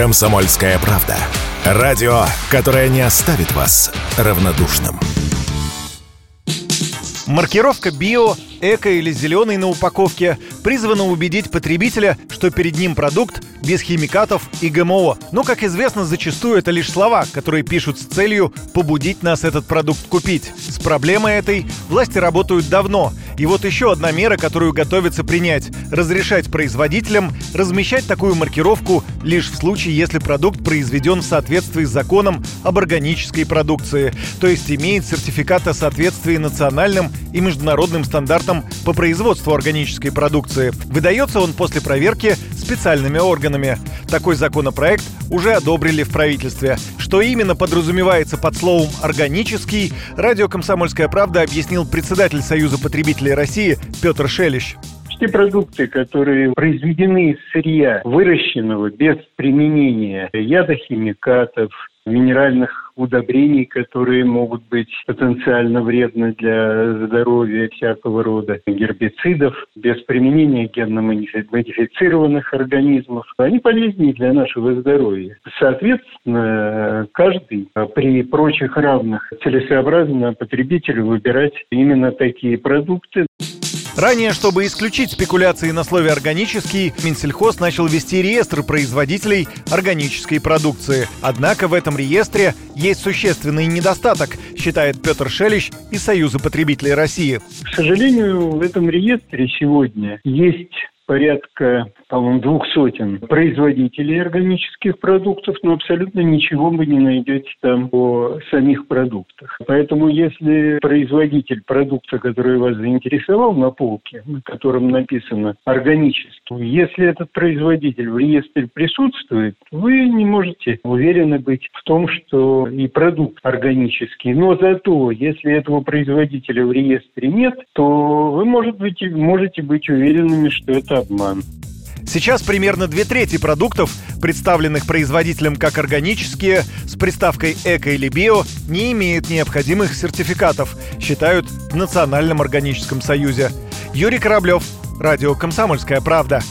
Комсомольская правда. Радио, которое не оставит вас равнодушным. Маркировка «био», «эко» или «зеленый» на упаковке призвана убедить потребителя, что перед ним продукт без химикатов и ГМО. Но, как известно, зачастую это лишь слова, которые пишут с целью побудить нас этот продукт купить. С проблемой этой власти работают давно. И вот еще одна мера, которую готовится принять – разрешать производителям размещать такую маркировку лишь в случае, если продукт произведен в соответствии с законом об органической продукции, то есть имеет сертификат о соответствии национальным и международным стандартам по производству органической продукции. Выдается он после проверки специальными органами. Такой законопроект уже одобрили в правительстве. Что именно подразумевается под словом «органический», радио «Комсомольская правда» объяснил председатель Союза потребителей России Петр Шелищ те продукты, которые произведены из сырья, выращенного без применения ядохимикатов, минеральных удобрений, которые могут быть потенциально вредны для здоровья всякого рода, гербицидов, без применения генно-модифицированных организмов. Они полезнее для нашего здоровья. Соответственно, каждый при прочих равных целесообразно потребителю выбирать именно такие продукты. Ранее, чтобы исключить спекуляции на слове «органический», Минсельхоз начал вести реестр производителей органической продукции. Однако в этом реестре есть существенный недостаток, считает Петр Шелищ из Союза потребителей России. К сожалению, в этом реестре сегодня есть порядка, по-моему, двух сотен производителей органических продуктов, но абсолютно ничего вы не найдете там о самих продуктах. Поэтому если производитель продукта, который вас заинтересовал на полке, на котором написано органический, если этот производитель в реестре присутствует, вы не можете уверены быть в том, что и продукт органический. Но зато, если этого производителя в реестре нет, то вы можете быть, можете быть уверенными, что это обман. Сейчас примерно две трети продуктов, представленных производителем как органические, с приставкой «эко» или «био», не имеют необходимых сертификатов, считают в Национальном органическом союзе. Юрий Кораблев, Радио «Комсомольская правда».